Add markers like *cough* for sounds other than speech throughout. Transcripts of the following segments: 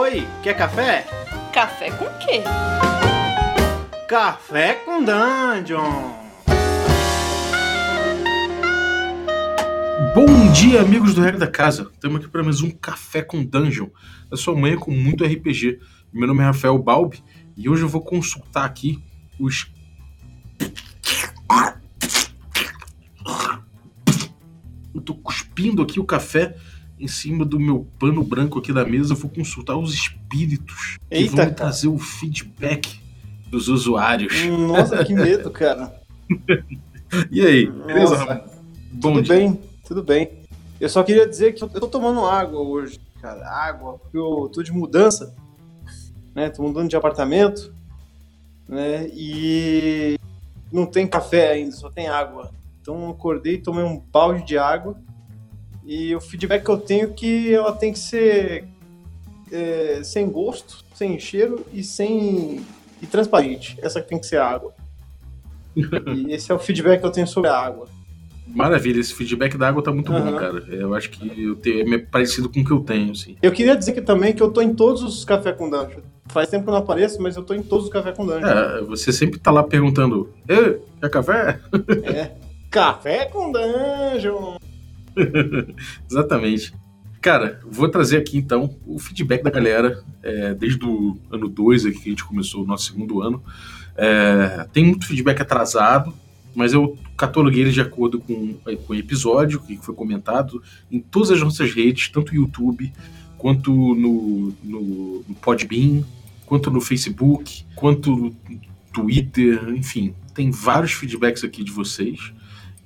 Oi, quer café? Café com quê? Café com Dungeon! Bom dia, amigos do Regra da Casa. Estamos aqui para mais um Café com Dungeon, da sua manhã com muito RPG. Meu nome é Rafael Balbi e hoje eu vou consultar aqui os. Eu tô cuspindo aqui o café em cima do meu pano branco aqui da mesa. Eu vou consultar os espíritos que Eita, vão cara. trazer o feedback dos usuários. Nossa, que medo, cara. *laughs* E aí, beleza. Ramon? Bom tudo dia. bem, tudo bem. Eu só queria dizer que eu eu tô tomando água hoje, cara. Água, porque eu tô de mudança, né? Tô mudando de apartamento, né? E não tem café ainda, só tem água. Então eu acordei, tomei um balde de água e o feedback que eu tenho é que ela tem que ser é, sem gosto, sem cheiro e sem e transparente. Essa que tem que ser a água. *laughs* E esse é o feedback que eu tenho sobre a água. Maravilha, esse feedback da água tá muito bom, Aham. cara. Eu acho que eu tenho, é parecido com o que eu tenho, assim. Eu queria dizer que também que eu tô em todos os Café com Dungeon. Faz tempo que eu não apareço, mas eu tô em todos os Café com Dungeon. É, você sempre tá lá perguntando: Ê, quer café? É. *laughs* Café com Dungeon! *laughs* Exatamente. Cara, vou trazer aqui então o feedback da galera, é, desde o ano 2 aqui que a gente começou o nosso segundo ano. É, tem muito feedback atrasado, mas eu cataloguei ele de acordo com, com o episódio que foi comentado em todas as nossas redes, tanto no YouTube, quanto no, no, no Podbean, quanto no Facebook, quanto no Twitter, enfim. Tem vários feedbacks aqui de vocês.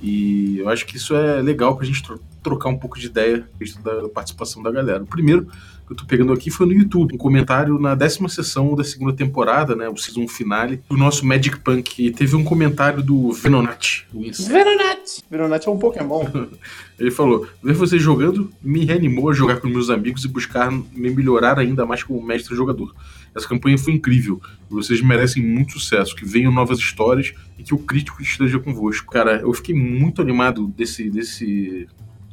E eu acho que isso é legal pra gente tro- trocar um pouco de ideia a respeito da participação da galera. O primeiro que eu tô pegando aqui foi no YouTube, um comentário na décima sessão da segunda temporada, né, o season finale, do nosso Magic Punk. E teve um comentário do Venonat Wins. Veronat! Veronat é um Pokémon. *laughs* Ele falou: ver vocês jogando me reanimou a jogar com meus amigos e buscar me melhorar ainda mais como mestre jogador. Essa campanha foi incrível. Vocês merecem muito sucesso, que venham novas histórias e que o crítico esteja convosco. Cara, eu fiquei muito animado desse, desse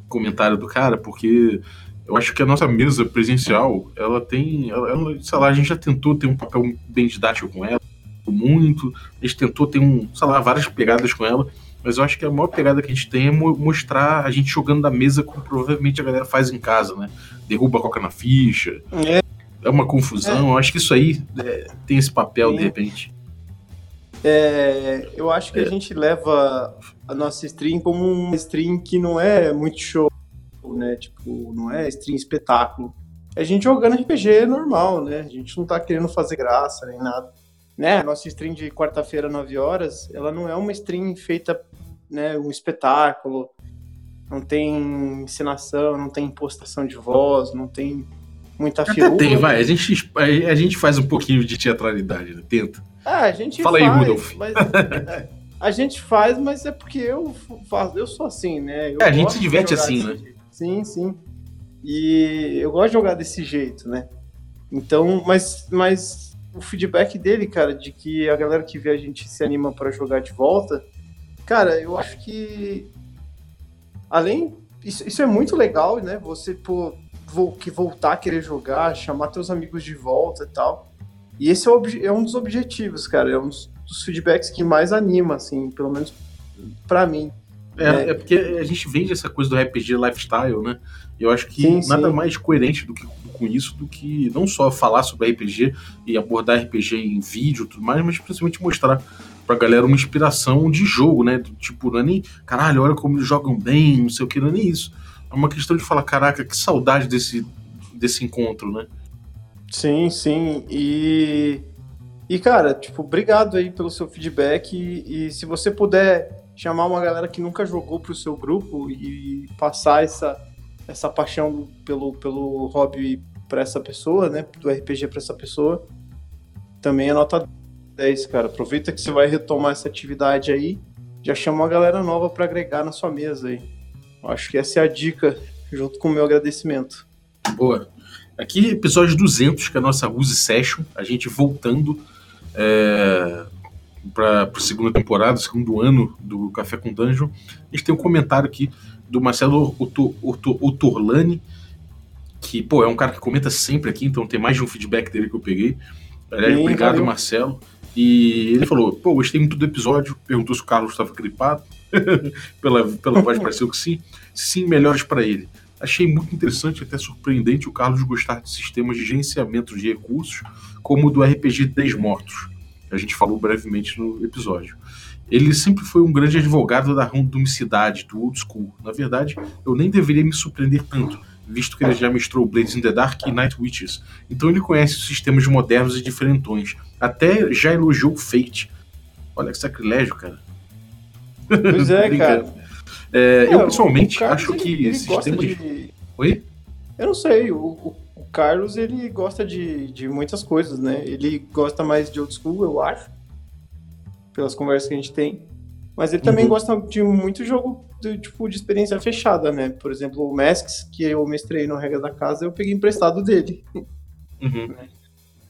comentário do cara, porque eu acho que a nossa mesa presencial, ela tem. Ela, ela, sei lá, a gente já tentou ter um papel bem didático com ela, muito. A gente tentou ter um, sei lá, várias pegadas com ela. Mas eu acho que a maior pegada que a gente tem é mo- mostrar a gente jogando da mesa como provavelmente a galera faz em casa, né? Derruba a coca na ficha, É. é uma confusão. Eu acho que isso aí é, tem esse papel, Sim. de repente. É, eu acho que É. a gente leva a nossa stream como uma stream que não é muito show, né? Tipo, não é stream espetáculo. É a gente jogando RPG normal, né? A gente não tá querendo fazer graça nem nada. Né? A nossa stream de quarta-feira, 9 horas, ela não é uma stream feita, né, um espetáculo. Não tem encenação, não tem impostação de voz, não tem muita Até tem, vai. A gente, a, gente faz um pouquinho de teatralidade, né? Tenta. Ah, a gente Fala aí, faz, Rudolf. mas é, a gente faz, mas é porque eu faço, eu sou assim, né? É, a gente se diverte assim, né? jeito. Sim, sim. E eu gosto de jogar desse jeito, né? Então, mas, mas o feedback dele, cara, de que a galera que vê a gente se anima pra jogar de volta, cara, eu acho que além isso, isso é muito legal, né? Você pô, que voltar a querer jogar, chamar teus amigos de volta e tal. E esse é, é um dos objetivos, cara. É um dos, dos feedbacks que mais anima, assim, pelo menos pra mim. É, É. é porque a gente vende essa coisa do RPG lifestyle, né? E eu acho que Sim, nada sim. mais coerente do que com isso do que não só falar sobre RPG e abordar RPG em vídeo e tudo mais, mas principalmente mostrar pra galera uma inspiração de jogo, né? Do tipo, não é nem, caralho, olha como eles jogam bem, não sei o que, não é nem isso. É uma questão de falar, caraca, que saudade desse, desse encontro, né? Sim, sim. E, e cara, tipo, obrigado aí pelo seu feedback. E, e se você puder chamar uma galera que nunca jogou pro seu grupo e passar essa, essa paixão pelo, pelo hobby pra essa pessoa, né? Do RPG pra essa pessoa, também é nota 10, cara. Aproveita que você vai retomar essa atividade aí. Já chama uma galera nova pra agregar na sua mesa aí. Acho que essa é a dica, junto com o meu agradecimento. Boa. Aqui, episódio 200, que é a nossa Use Session, a gente voltando é, para a segunda temporada, segundo ano do Café com Dungeon. A gente tem um comentário aqui do Marcelo Oto- Oto- Otorlani, que, pô, é um cara que comenta sempre aqui, então tem mais de um feedback dele que eu peguei. Aliás, obrigado, valeu. Marcelo. E ele falou, pô, gostei muito do episódio, perguntou se o Carlos estava gripado. *laughs* pela, pela voz pareceu que sim. Sim, melhores para ele. Achei muito interessante, até surpreendente, o Carlos gostar de sistemas de gerenciamento de recursos, como o do RPG 10 Mortos. A gente falou brevemente no episódio. Ele sempre foi um grande advogado da randomicidade, do old school. Na verdade, eu nem deveria me surpreender tanto, visto que ele já mestrou Blades in the Dark e Night Witches. Então ele conhece os sistemas modernos e diferentões. Até já elogiou Fate. Olha que sacrilégio, cara. Pois é, *laughs* cara. É, eu pessoalmente acho ele, que ele sistema de... de... Oi? Eu não sei, o, o, o, Carlos ele gosta de, de muitas coisas, né? Ele gosta mais de old school, eu acho, pelas conversas que a gente tem. Mas ele também uhum. gosta de muito jogo de, tipo, de experiência fechada, né? Por exemplo, o Masks, que eu mestrei no Regra da Casa, eu peguei emprestado dele. Uhum.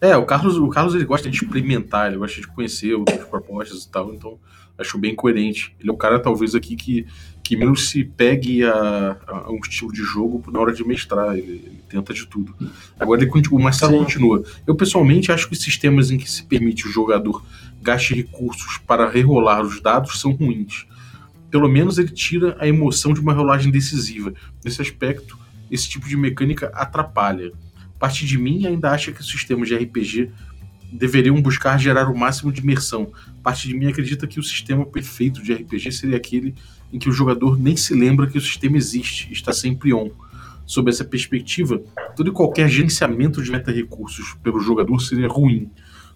É, o Carlos, o Carlos ele gosta de experimentar, ele gosta de conhecer outras propostas e tal, então acho bem coerente. Ele é um cara, talvez, aqui que, que menos se pegue a, a um estilo de jogo na hora de mestrar, ele, ele tenta de tudo. Agora, ele, o Marcelo Sim. continua. Eu, pessoalmente, acho que os sistemas em que se permite o jogador gaste recursos para rerolar os dados são ruins. Pelo menos ele tira a emoção de uma rolagem decisiva. Nesse aspecto, esse tipo de mecânica atrapalha. Parte de mim ainda acha que os sistemas de RPG deveriam buscar gerar o máximo de imersão. Parte de mim acredita que o sistema perfeito de RPG seria aquele em que o jogador nem se lembra que o sistema existe, está sempre on. Sob essa perspectiva, todo e qualquer gerenciamento de meta-recursos pelo jogador seria ruim.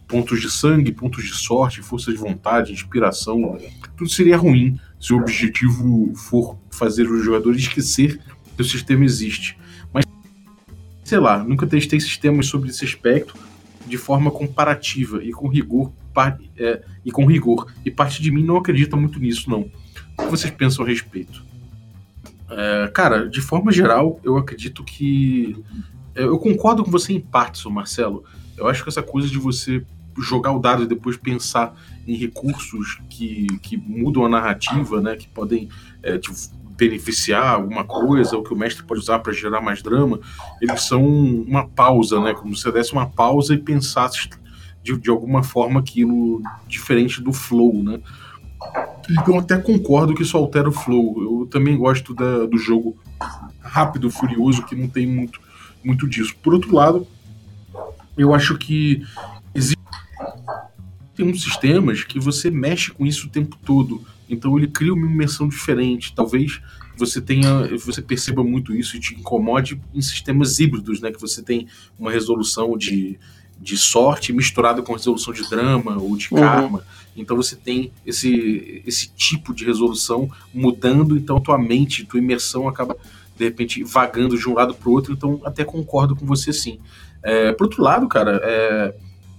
Pontos de sangue, pontos de sorte, força de vontade, inspiração, tudo seria ruim se o objetivo for fazer o jogador esquecer que o sistema existe. Mas, sei lá, nunca testei sistemas sobre esse aspecto de forma comparativa e com rigor é, e com rigor. E parte de mim não acredita muito nisso, não. O que vocês pensam a respeito? É, cara, de forma geral, eu acredito que. É, eu concordo com você em partes, Marcelo. Eu acho que essa coisa de você jogar o dado e depois pensar em recursos que, que mudam a narrativa, né, que podem é, tipo, beneficiar alguma coisa, ou que o mestre pode usar para gerar mais drama, eles são uma pausa, né? Como se você desse uma pausa e pensasse de, de alguma forma aquilo diferente do flow, né? Então até concordo que isso altera o flow. Eu também gosto da, do jogo rápido, furioso, que não tem muito, muito disso. Por outro lado, eu acho que existe tem uns sistemas que você mexe com isso o tempo todo. Então ele cria uma imersão diferente. Talvez você tenha, você perceba muito isso e te incomode em sistemas híbridos, né? Que você tem uma resolução de, de sorte misturada com resolução de drama ou de uhum. karma. Uhum. Então você tem esse, esse tipo de resolução mudando, então tua mente, tua imersão acaba de repente vagando de um lado para o outro. Então até concordo com você sim. É, por outro lado, cara, é,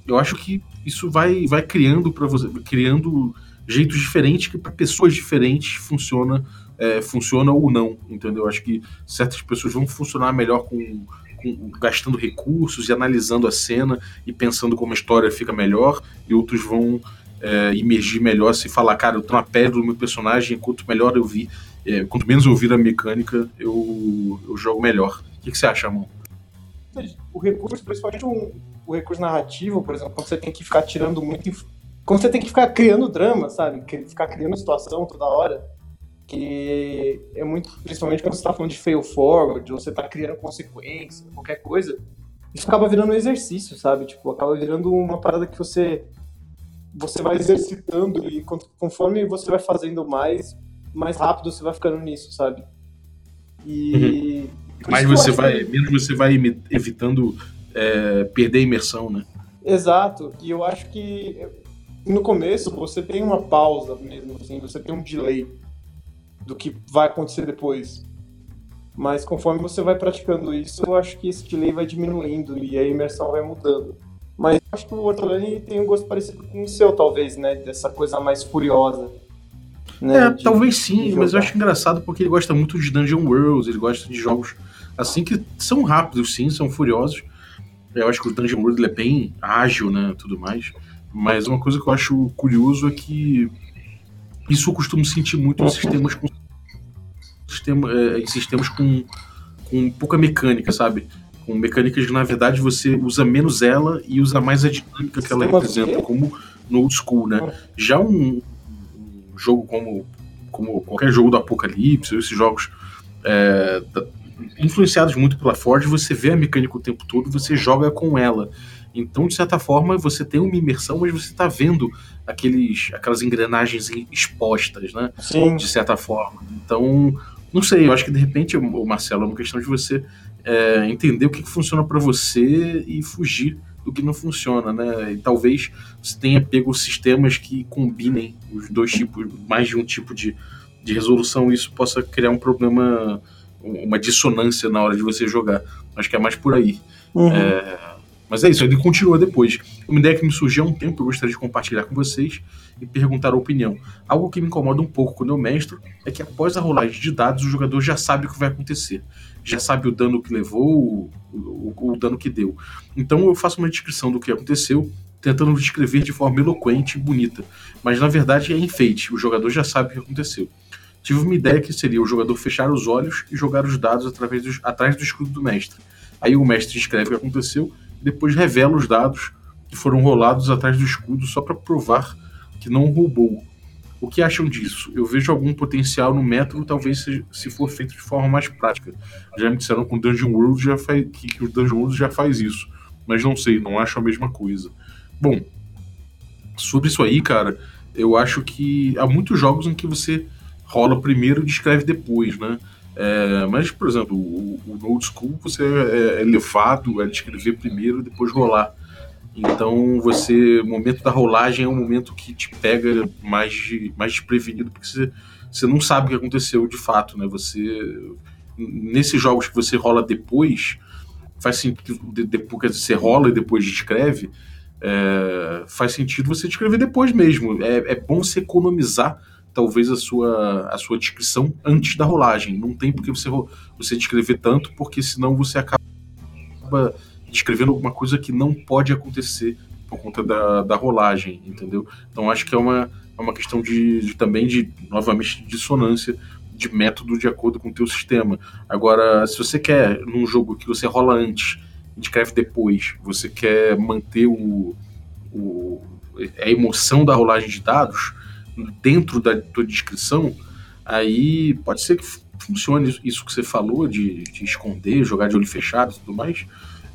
eu acho que isso vai, vai criando para você, criando jeitos diferentes que para pessoas diferentes funciona, é, funciona ou não, entendeu? Acho que certas pessoas vão funcionar melhor com, com, gastando recursos e analisando a cena e pensando como a história fica melhor, e outros vão é, emergir melhor se falar, cara, eu tô na pele do meu personagem, quanto melhor eu vi, é, quanto menos eu vir a mecânica, eu, eu jogo melhor. O que, que você acha, amor? O recurso, principalmente um, o recurso narrativo, por exemplo, quando você tem que ficar tirando muito quando você tem que ficar criando drama, sabe? Ficar criando situação toda hora. Que é muito, principalmente quando você tá falando de fail forward, ou você tá criando consequência, qualquer coisa, isso acaba virando um exercício, sabe? Tipo, acaba virando uma parada que você você vai exercitando e conforme você vai fazendo mais, mais rápido você vai ficando nisso, sabe? E uhum. Mais você vai, que... menos você vai evitando é, perder a imersão, né? Exato. E eu acho que no começo você tem uma pausa mesmo, assim, você tem um delay do que vai acontecer depois. Mas conforme você vai praticando isso, eu acho que esse delay vai diminuindo e a imersão vai mudando. Mas eu acho que o Ortolani tem um gosto parecido com o seu, talvez, né? Dessa coisa mais furiosa. Né? É, de, talvez sim, mas eu acho engraçado porque ele gosta muito de Dungeon Worlds, ele gosta de jogos assim que são rápidos, sim, são furiosos. Eu acho que o Dungeon World é bem ágil, né? Tudo mais. Mas uma coisa que eu acho curioso é que isso eu costumo sentir muito em sistemas com sistema, é, em sistemas com, com pouca mecânica, sabe? com mecânicas que na verdade você usa menos ela e usa mais a dinâmica que ela representa, como no old school, né? Já um, um jogo como, como qualquer jogo do Apocalipse, esses jogos é, da, influenciados muito pela Ford, você vê a mecânica o tempo todo, você joga com ela. Então, de certa forma, você tem uma imersão, mas você está vendo aqueles, aquelas engrenagens expostas, né? Sim. De certa forma. Então, não sei, eu acho que de repente, Marcelo, é uma questão de você é, entender o que, que funciona para você e fugir do que não funciona, né? E talvez você tenha pego sistemas que combinem os dois tipos, mais de um tipo de, de resolução, e isso possa criar um problema, uma dissonância na hora de você jogar. Acho que é mais por aí. Uhum. É, mas é isso, ele continua depois. Uma ideia que me surgiu há um tempo, eu gostaria de compartilhar com vocês e perguntar a opinião. Algo que me incomoda um pouco quando eu mestro é que após a rolagem de dados, o jogador já sabe o que vai acontecer. Já sabe o dano que levou, o, o, o dano que deu. Então eu faço uma descrição do que aconteceu, tentando descrever de forma eloquente e bonita. Mas na verdade é enfeite, o jogador já sabe o que aconteceu. Tive uma ideia que seria o jogador fechar os olhos e jogar os dados através dos, atrás do escudo do mestre. Aí o mestre escreve o que aconteceu depois revela os dados que foram rolados atrás do escudo só para provar que não roubou. O que acham disso? Eu vejo algum potencial no método, talvez se, for feito de forma mais prática. Já me disseram que o Dungeon World já faz, que, que o Dungeon World já faz isso, mas não sei, não acho a mesma coisa. Bom, sobre isso aí, cara, eu acho que há muitos jogos em que você rola primeiro e descreve depois, né? É, mas, por exemplo, o, o Old School você é, é levado a escrever primeiro e depois rolar. Então, você, o momento da rolagem é um momento que te pega mais, mais desprevenido, porque você, você não sabe o que aconteceu de fato, né? Você, nesses jogos que você rola depois, faz sentido, depois você rola e depois descreve, é, faz sentido você descrever depois mesmo. É, é bom se economizar talvez a sua, a sua descrição antes da rolagem. Não tem porque você, você descrever tanto, porque senão você acaba descrevendo alguma coisa que não pode acontecer por conta da, da rolagem, entendeu? Então acho que é uma, é uma questão de, de também de, novamente, de dissonância de método de acordo com o teu sistema. Agora, se você quer, num jogo que você rola antes e descreve depois, você quer manter o, o, a emoção da rolagem de dados, dentro da tua descrição, aí pode ser que funcione isso que você falou de, de esconder, jogar de olho fechado e tudo mais.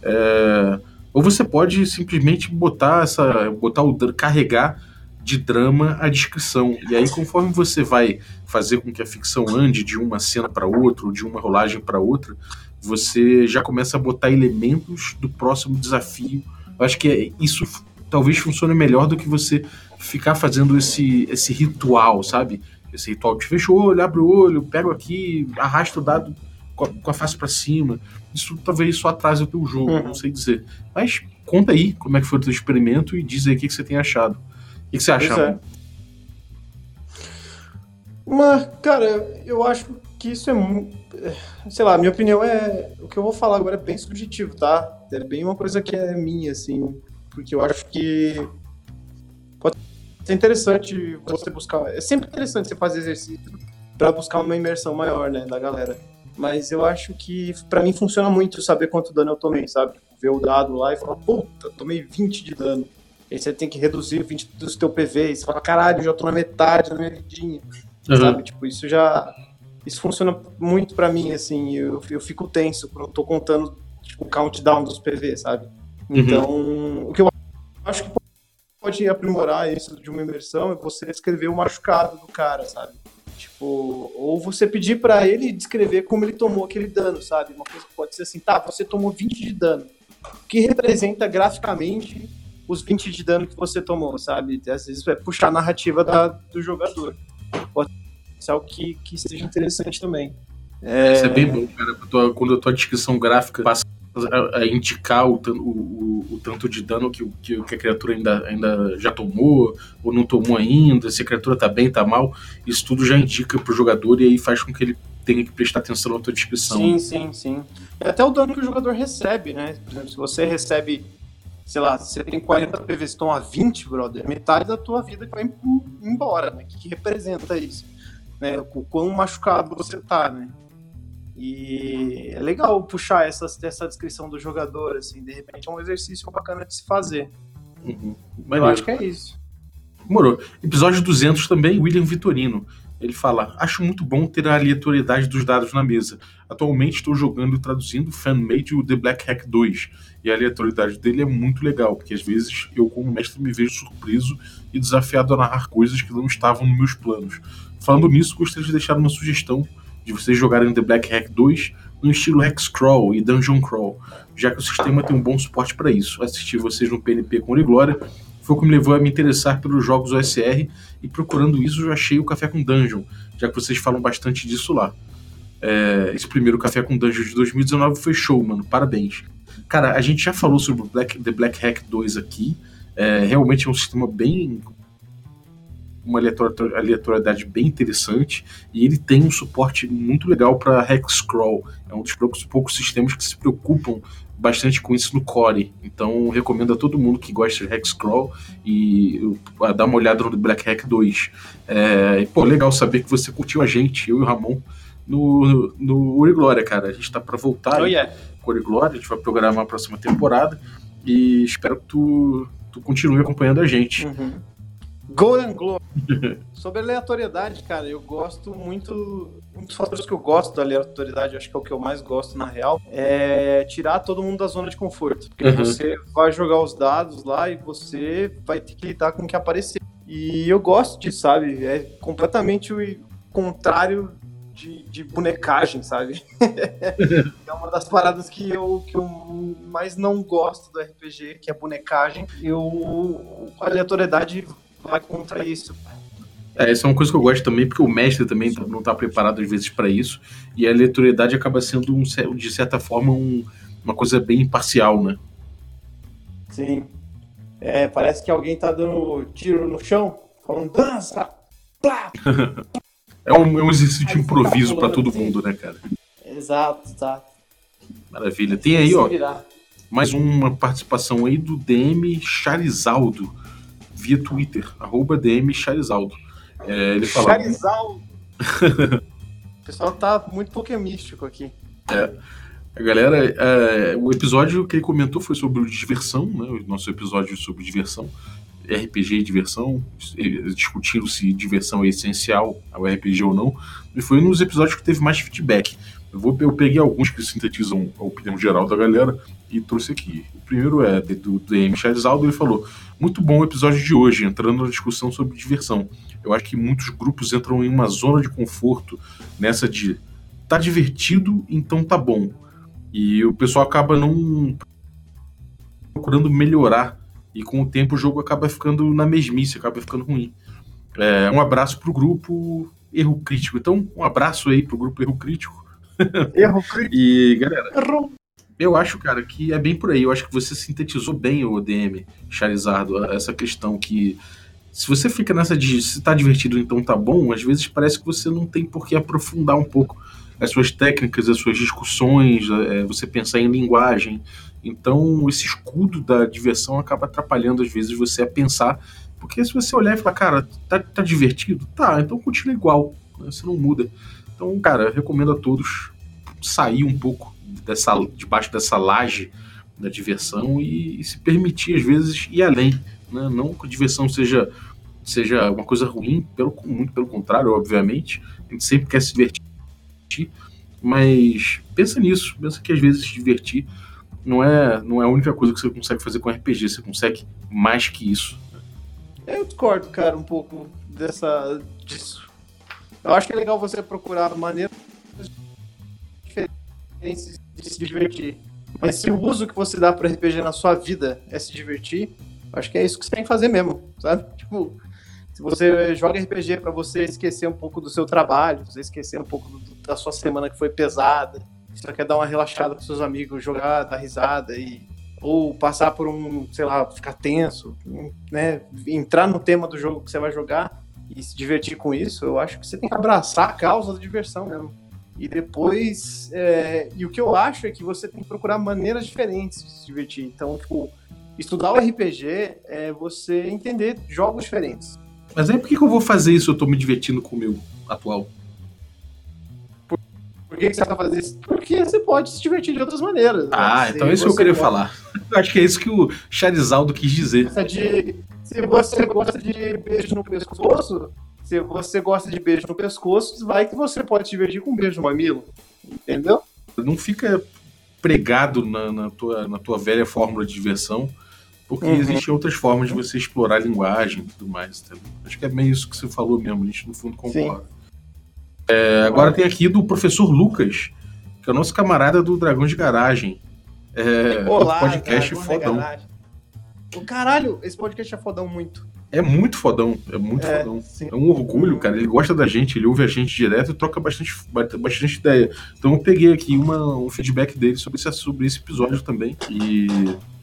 É, ou você pode simplesmente botar essa, botar o carregar de drama a descrição. E aí, conforme você vai fazer com que a ficção ande de uma cena para outra, ou de uma rolagem para outra, você já começa a botar elementos do próximo desafio. Eu acho que é, isso talvez funcione melhor do que você ficar fazendo esse, esse ritual, sabe? Esse ritual de fecha o olho, abre o olho, pego aqui, arrasta o dado com a, com a face para cima. Isso talvez só atrase o teu jogo, uhum. não sei dizer. Mas conta aí como é que foi o teu experimento e diz aí o que, que você tem achado. O que, que você acha? É. Mas, cara, eu acho que isso é muito. Sei lá, minha opinião é. O que eu vou falar agora é bem subjetivo, tá? É bem uma coisa que é minha, assim. Porque eu acho que é interessante você buscar. É sempre interessante você fazer exercício para buscar uma imersão maior, né, da galera. Mas eu acho que para mim funciona muito saber quanto dano eu tomei, sabe? Ver o dado lá e falar, puta, tomei 20 de dano. Aí você tem que reduzir 20 do seu PV. E você fala, caralho, já tô na metade da minha vidinha. Uhum. Sabe? Tipo, isso já. Isso funciona muito para mim, assim. Eu, eu fico tenso quando eu tô contando tipo, o countdown dos PV, sabe? Uhum. Então, o que eu acho que pode aprimorar isso de uma imersão é você escrever o machucado do cara, sabe? Tipo, ou você pedir para ele descrever como ele tomou aquele dano, sabe? Uma coisa que pode ser assim, tá, você tomou 20 de dano. O que representa graficamente os 20 de dano que você tomou, sabe? Às vezes é puxar a narrativa da, do jogador. Pode ser algo que, que seja interessante também. É... Isso é bem bom, cara. Quando a tua descrição gráfica passa a, a indicar o, o, o, tanto de dano que, que, que, a criatura ainda, ainda já tomou, ou não tomou ainda, se a criatura tá bem, tá mal, isso tudo já indica pro jogador e aí faz com que ele tenha que prestar atenção na tua descrição. Sim, sim, sim. É até o dano que o jogador recebe, né? Por exemplo, se você recebe, sei lá, você tem 40 PVs, toma 20, brother, metade da tua vida que vai embora, né? O que, que representa isso? Né? O quão machucado você tá, né? E é legal puxar essa, essa descrição do jogador, assim, de repente é um exercício bacana de se fazer. Uhum. Eu acho que é isso. Demorou. Episódio 200 também, William Vitorino. Ele fala: Acho muito bom ter a aleatoriedade dos dados na mesa. Atualmente estou jogando e traduzindo Fanmade o The Black Hack 2. E a aleatoriedade dele é muito legal, porque às vezes eu, como mestre, me vejo surpreso e desafiado a narrar coisas que não estavam nos meus planos. Falando nisso, gostaria de deixar uma sugestão de vocês jogarem The Black Hack 2 no estilo Hexcrawl e Dungeon Crawl, já que o sistema tem um bom suporte para isso. Assistir vocês no PNP com Glória foi o que me levou a me interessar pelos jogos OSR e procurando isso eu achei o Café com Dungeon, já que vocês falam bastante disso lá. É, esse primeiro Café com Dungeon de 2019 foi show, mano, parabéns. Cara, a gente já falou sobre Black, The Black Hack 2 aqui, é, realmente é um sistema bem uma aleatoriedade bem interessante e ele tem um suporte muito legal para Hexcrawl. É um dos poucos, poucos sistemas que se preocupam bastante com isso no Core. Então recomendo a todo mundo que gosta de Hexcrawl e uh, dar uma olhada no Black Hack 2. É, e, pô, legal saber que você curtiu a gente, eu e o Ramon, no, no Uri Glória, cara. A gente tá para voltar oh, yeah. com Uri Glória, a gente vai programar a próxima temporada e espero que tu, tu continue acompanhando a gente. Uhum. Golden Globe. Sobre aleatoriedade, cara, eu gosto muito. Um dos fatores que eu gosto da aleatoriedade, acho que é o que eu mais gosto na real, é tirar todo mundo da zona de conforto. Porque uhum. você vai jogar os dados lá e você vai ter que lidar com o que aparecer. E eu gosto disso, sabe? É completamente o contrário de, de, bonecagem, sabe? *laughs* é uma das paradas que eu, que eu mais não gosto do RPG, que é bonecagem. Eu, a aleatoriedade vai contra isso. É, essa é uma coisa que eu gosto também, porque o mestre também não está preparado às vezes para isso, e a aleatoriedade acaba sendo, um, de certa forma, um, uma coisa bem imparcial, né? Sim. É, parece que alguém tá dando tiro no chão, falando dança, plá! *laughs* é, um, é um exercício de improviso para todo assim. mundo, né, cara? Exato, exato. Maravilha. Tem aí, ó, mais uma participação aí do DM Charizaldo via Twitter, arroba DM Charizaldo. É, ele fala... Charizaldo! *laughs* o pessoal tá muito pokémístico aqui. É. A galera, é, o episódio que ele comentou foi sobre diversão, né? O nosso episódio sobre diversão, RPG e diversão, discutindo se diversão é essencial ao RPG ou não. E foi um dos episódios que teve mais feedback. Eu, vou, eu peguei alguns que sintetizam a opinião geral da galera e trouxe aqui. O primeiro é do DM Charizaldo, ele falou: Muito bom o episódio de hoje, entrando na discussão sobre diversão. Eu acho que muitos grupos entram em uma zona de conforto nessa de tá divertido, então tá bom. E o pessoal acaba não procurando melhorar. E com o tempo o jogo acaba ficando na mesmice, acaba ficando ruim. É, um abraço pro grupo Erro Crítico. Então, um abraço aí pro grupo Erro Crítico. Erro crítico. *laughs* E, galera, Errou. Eu acho, cara, que é bem por aí. Eu acho que você sintetizou bem o DM, Charizardo, essa questão que se você fica nessa de se tá divertido, então tá bom, às vezes parece que você não tem por que aprofundar um pouco as suas técnicas, as suas discussões, é, você pensar em linguagem. Então, esse escudo da diversão acaba atrapalhando, às vezes, você a pensar. Porque se você olhar e falar, cara, tá, tá divertido? Tá, então continua igual. Né? Você não muda. Então, cara, recomendo a todos sair um pouco dessa, debaixo dessa laje da diversão e, e se permitir, às vezes, ir além. Né? Não que a diversão seja, seja uma coisa ruim, pelo, muito pelo contrário, obviamente. A gente sempre quer se divertir, mas pensa nisso, pensa que às vezes se divertir não é, não é a única coisa que você consegue fazer com RPG, você consegue mais que isso. Eu discordo, cara, um pouco dessa, disso. Eu acho que é legal você procurar maneiras diferentes de se divertir. Mas se o uso que você dá para RPG na sua vida é se divertir, acho que é isso que você tem que fazer mesmo, sabe? Tipo, se você joga RPG para você esquecer um pouco do seu trabalho, você esquecer um pouco do, da sua semana que foi pesada, você quer dar uma relaxada com seus amigos, jogar, dar risada e ou passar por um, sei lá, ficar tenso, né? Entrar no tema do jogo que você vai jogar, e se divertir com isso, eu acho que você tem que abraçar a causa da diversão mesmo. E depois. É, e o que eu acho é que você tem que procurar maneiras diferentes de se divertir. Então, tipo, estudar o RPG é você entender jogos diferentes. Mas aí por que, que eu vou fazer isso eu tô me divertindo com o meu atual? que, que você vai fazer isso? Porque você pode se divertir de outras maneiras. Né? Ah, então é isso que eu queria gosta falar. Eu *laughs* acho que é isso que o Charizaldo quis dizer. Se você gosta de beijo no pescoço, se você gosta de beijo no pescoço, vai que você pode se divertir com um beijo no mamilo. Entendeu? Não fica pregado na, na tua, na tua velha fórmula de diversão, porque Uhum. existem outras formas de você explorar a linguagem e tudo mais. entendeu? Acho que é meio isso que você falou mesmo, a gente no fundo concorda. É, agora tem aqui do professor Lucas, que é o nosso camarada do Dragão de Garagem. É, Olá, podcast Dragão da fodão. O caralho, esse podcast é fodão muito. É muito fodão, é muito É, fodão. sim. É um orgulho, cara. Ele gosta da gente, ele ouve a gente direto e troca bastante, bastante ideia. Então eu peguei aqui uma, um feedback dele sobre esse, sobre esse episódio também. E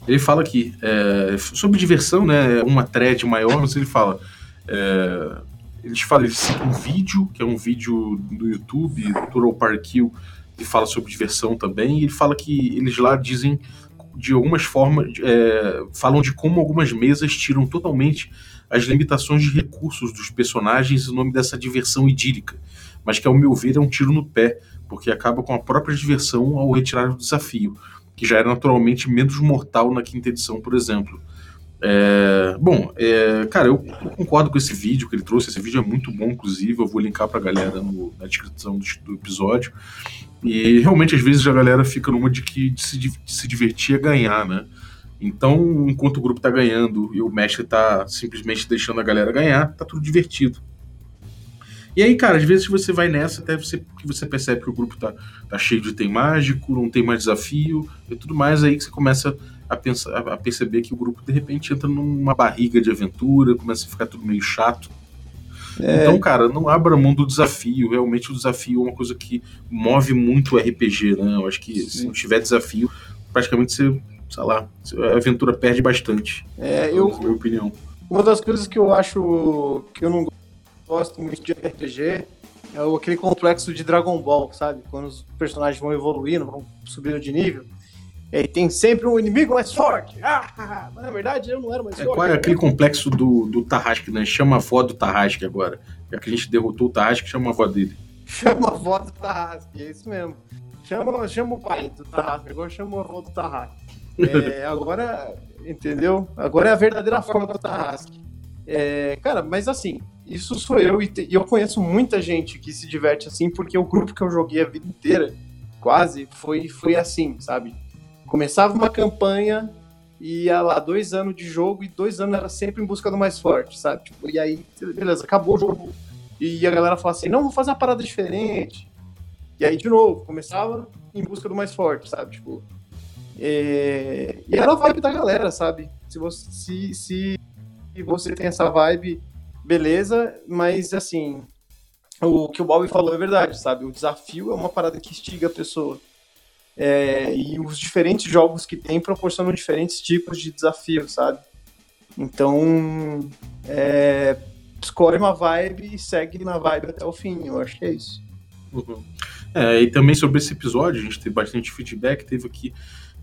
ele fala aqui, é, sobre diversão, né? Uma thread maior, mas ele fala. É, eles falam, eles citam um vídeo, que é um vídeo do YouTube, do Tural Parkil, que fala sobre diversão também, e ele fala que eles lá dizem de algumas formas, é, falam de como algumas mesas tiram totalmente as limitações de recursos dos personagens em nome dessa diversão idílica, mas que ao meu ver é um tiro no pé, porque acaba com a própria diversão ao retirar o desafio, que já era naturalmente menos mortal na quinta edição, por exemplo. É, bom, é, cara, eu, eu concordo com esse vídeo que ele trouxe. Esse vídeo é muito bom, inclusive. Eu vou linkar pra galera no- na descrição do, do episódio. E realmente, às vezes, a galera fica numa de que de se, de se divertir é ganhar, né? Então, enquanto o grupo tá ganhando e o mestre tá simplesmente deixando a galera ganhar, tá tudo divertido. E aí, cara, às vezes você vai nessa até você, que você percebe que o grupo tá, tá cheio de item mágico, não tem mais desafio e tudo mais, aí que você começa a, pensar, a- perceber que o grupo de repente entra numa barriga de aventura, começa a ficar tudo meio chato. Então, cara, não abra mão do desafio. Realmente o desafio é uma coisa que move muito o RPG, né? Eu acho que se Sim. não tiver desafio, praticamente você, sei lá, a aventura perde bastante. É, na eu, minha opinião. uma das coisas que eu acho que eu não gosto muito de RPG é aquele complexo de Dragon Ball, sabe? Quando os personagens vão evoluindo, vão subindo de nível. E aí tem sempre um inimigo mais forte. Ah, mas na verdade eu não era mais É, forte. qual é aquele complexo do, do Tarrasque, né? Chama a avó do Tarrasque agora. Já que a gente derrotou o Tarrasque, chama a avó dele. *laughs* Chama a avó do Tarrasque, é isso mesmo. Chama, chama o pai do Tarrasque, agora chama a avó do Tarrasque. É, agora, entendeu? Agora é a verdadeira forma do Tarrasque. É, cara, mas assim, isso sou eu e, te- e eu conheço muita gente que se diverte assim, porque o grupo que eu joguei a vida inteira, quase, foi, foi assim, sabe? Começava uma campanha ia lá dois anos de jogo e dois anos era sempre em busca do mais forte, sabe? Tipo, e aí, beleza, acabou o jogo. E a galera fala assim, não, vou fazer uma parada diferente. E aí, de novo, começava em busca do mais forte, sabe? Tipo. É, E era a vibe da galera, sabe? Se você, se, se você tem essa vibe, beleza, mas assim. O que o Bob falou é verdade, sabe? O desafio é uma parada que instiga a pessoa. É, e os diferentes jogos que tem proporcionam diferentes tipos de desafio, sabe? Então, é, escolhe uma vibe e segue na vibe até o fim. Eu acho que é isso. Uhum. É, e também sobre esse episódio, a gente teve bastante feedback. Teve aqui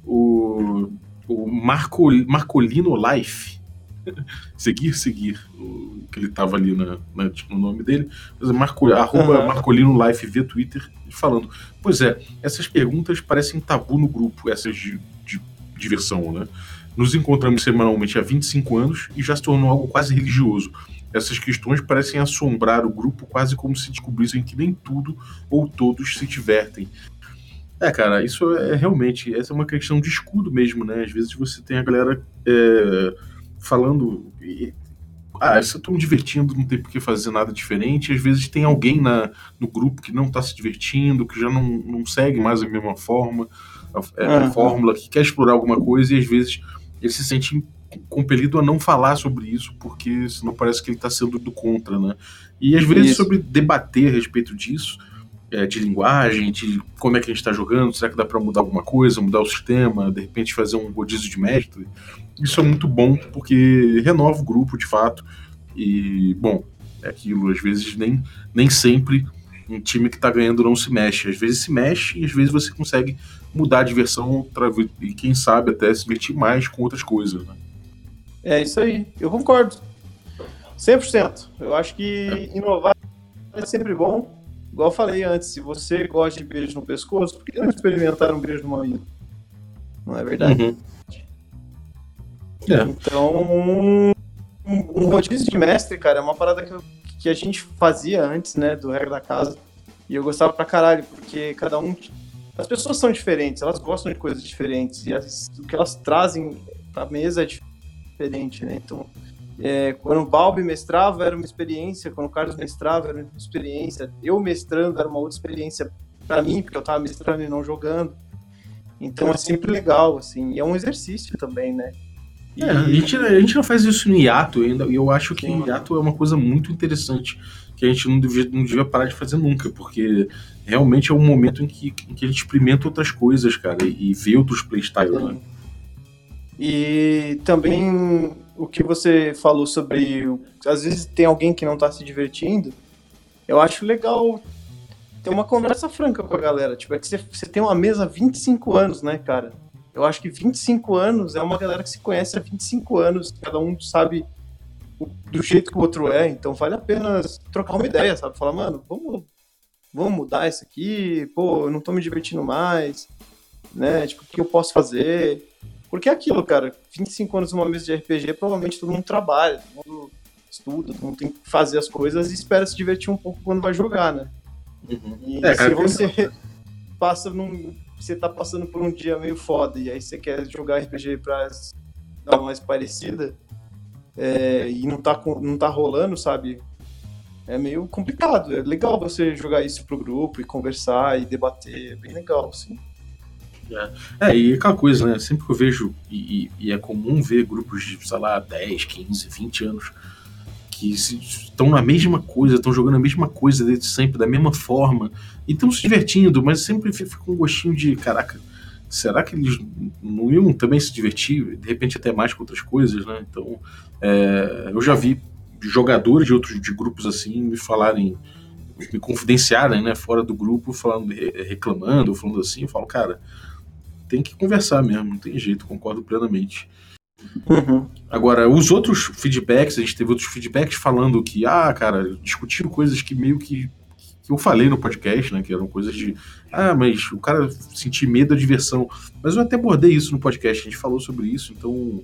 o, o Marco, Marcolino Life. *laughs* seguir, seguir. O, que ele tava ali na, na- no nome dele. Mas é Marco, arroba Uhum. Marcolino Life via Twitter, falando: Pois é, essas perguntas parecem tabu no grupo, essas de, de diversão, né? Nos encontramos semanalmente há 25 anos e já se tornou algo quase religioso. Essas questões parecem assombrar o grupo quase como se descobrissem que nem tudo ou todos se divertem. É, cara, isso é realmente, essa é uma questão de escudo mesmo, né? Às vezes você tem a galera é, falando, e- ah, eu tô me divertindo, não tem por que fazer nada diferente. Às vezes tem alguém na, no grupo que não tá se divertindo, que já não, não segue mais a mesma forma, a, é, a Uhum. fórmula, que quer explorar alguma coisa e às vezes ele se sente compelido a não falar sobre isso, porque senão parece que ele está sendo do contra, né? E às vezes Isso. sobre debater a respeito disso, é, de linguagem, de como é que a gente está jogando, será que dá para mudar alguma coisa, mudar o sistema, de repente fazer um rodízio de mestre. Isso é muito bom, porque renova o grupo, de fato. E, bom, é aquilo, às vezes nem, nem sempre um time que tá ganhando não se mexe. Às vezes se mexe e às vezes você consegue mudar a diversão e quem sabe até se divertir mais com outras coisas, né? É isso aí, eu concordo. 100%. Eu acho que inovar é sempre bom. Igual eu falei antes, se você gosta de beijo no pescoço, por que não experimentar um beijo no mamilo? Não é verdade? Uhum. É. Então, um, um, rodízio de mestre, cara, é uma parada que, que a gente fazia antes, né, do regra da casa. E eu gostava pra caralho, porque cada um. As pessoas são diferentes, elas gostam de coisas diferentes. E as, o que elas trazem pra mesa é diferente, né? Então, é, quando o Balbi mestrava era uma experiência, quando o Carlos mestrava era uma experiência, eu mestrando era uma outra experiência para mim, porque eu estava mestrando e não jogando. Então é sempre legal, assim, e é um exercício também, né? E... É, a, gente, a gente não faz isso no hiato ainda, e eu acho que o hiato é uma coisa muito interessante, que a gente não devia, não devia parar de fazer nunca, porque realmente é um momento em que, em que a gente experimenta outras coisas, cara, e, e vê outros playstyles, né? E também o que você falou sobre. Às vezes tem alguém que não tá se divertindo. Eu acho legal ter uma conversa franca com a galera. Tipo, é que você, tem uma mesa há 25 anos, né, cara? Eu acho que 25 anos é uma galera que se conhece há 25 anos. Cada um sabe do jeito que o outro é. Então vale a pena trocar uma ideia, sabe? Falar, mano, vamos, vamos mudar isso aqui. Pô, eu não tô me divertindo mais. Né? Tipo, o que eu posso fazer? Porque é aquilo, cara, 25 anos numa mesa de RPG, provavelmente todo mundo trabalha, todo mundo estuda, todo mundo tem que fazer as coisas e espera se divertir um pouco quando vai jogar, né? Uhum. E é, se cara, você *laughs* passa num. Você tá passando por um dia meio foda e aí você quer jogar RPG pra dar uma mais parecida é, e não tá, não tá rolando, sabe? É meio complicado. É legal você jogar isso pro grupo e conversar e debater. É bem legal, assim. É. é, e aquela coisa, né? Sempre que eu vejo, e, e, é comum ver grupos de, sei lá, 10, 15, 20 anos que estão na mesma coisa, estão jogando a mesma coisa desde sempre, da mesma forma, e estão se divertindo, mas sempre fica um gostinho de, caraca, será que eles não iam também se divertir, de repente até mais com outras coisas, né? Então, é, eu já vi jogadores de outros de grupos assim me falarem, me confidenciarem, né, fora do grupo, falando, reclamando, falando assim, eu falo, cara, tem que conversar mesmo, não tem jeito, concordo plenamente. Uhum. Agora, os outros feedbacks, a gente teve outros feedbacks falando que, ah, cara, discutiram coisas que meio que, que eu falei no podcast, né? Que eram coisas de, ah, mas o cara sentir medo da diversão. Mas eu até abordei isso no podcast, a gente falou sobre isso, então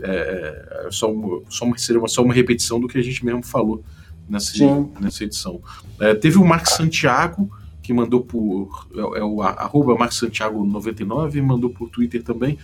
é, é só, uma, só, uma, seria uma, só uma repetição do que a gente mesmo falou nessa, nessa edição. É, teve o Mark Santiago que mandou por. É, é o arroba Marcos Santiago 99, mandou por Twitter também,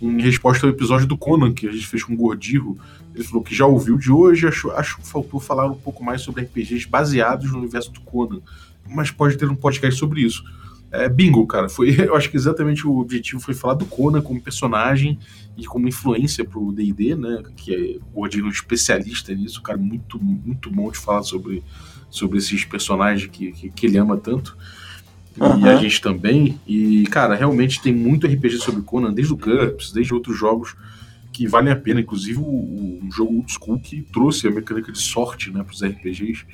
em resposta ao episódio do Conan, que a gente fez com o Gordirro. Ele falou que já ouviu de hoje, acho, acho que faltou falar um pouco mais sobre RPGs baseados no universo do Conan. Mas pode ter um podcast sobre isso. É, bingo, cara. Foi, *laughs* eu acho que exatamente o objetivo foi falar do Conan como personagem e como influência pro D&D, né? Que é o Gordinho especialista nisso, cara muito muito bom de falar sobre sobre esses personagens que, que, que ele ama tanto. Uhum. E a gente também. E, cara, realmente tem muito RPG sobre Conan, desde o GURPS, desde outros jogos que valem a pena. Inclusive o, um jogo old school que trouxe a mecânica de sorte né, para os RPGs.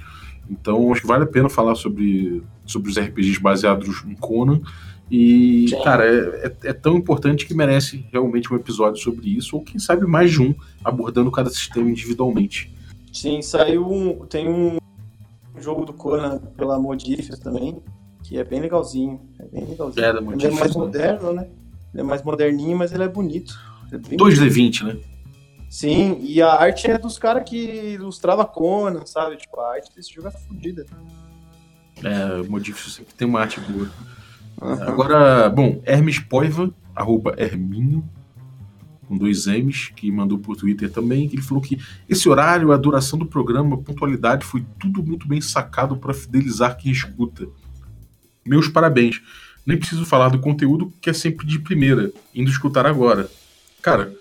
Então acho que vale a pena falar sobre, sobre os RPGs baseados em Conan. E, Sim. cara, é, é, é, tão importante que merece realmente um episódio sobre isso, ou quem sabe mais de um, abordando cada sistema individualmente. Sim, saiu um. Tem um jogo do Conan pela Modifius também, que é bem legalzinho. É bem legalzinho. É, ele é mais moderno, né? Ele é mais moderninho, mas ele é bonito. É 2D20, né? Sim, e a arte é dos caras que ilustrava Conan, sabe? Tipo, a arte desse jogo é fodida. É, Modifius sempre tem uma arte boa. Uhum. Agora, bom, Hermes Poiva, arroba Herminho, com dois M's, que mandou por Twitter também, que ele falou que esse horário, a duração do programa, a pontualidade, foi tudo muito bem sacado para fidelizar quem escuta. Meus parabéns. Nem preciso falar do conteúdo, que é sempre de primeira, indo escutar agora. Cara,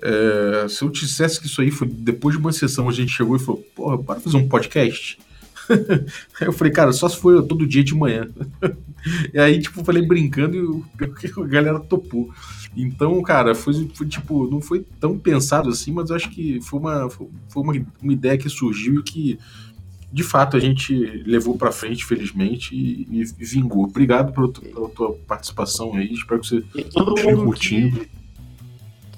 é, se eu dissesse que isso aí foi depois de uma sessão, a gente chegou e falou, porra, bora fazer um podcast? Aí eu falei, cara, só se for todo dia de manhã. e aí, tipo, falei brincando e *laughs* a galera topou. Então, cara, foi, foi, tipo, não foi tão pensado assim, mas eu acho que foi uma, foi uma, uma ideia que surgiu e que, de fato, a gente levou para frente, felizmente, e, e, vingou. Obrigado pela, pela tua participação aí, espero que você esteja curtindo. Que,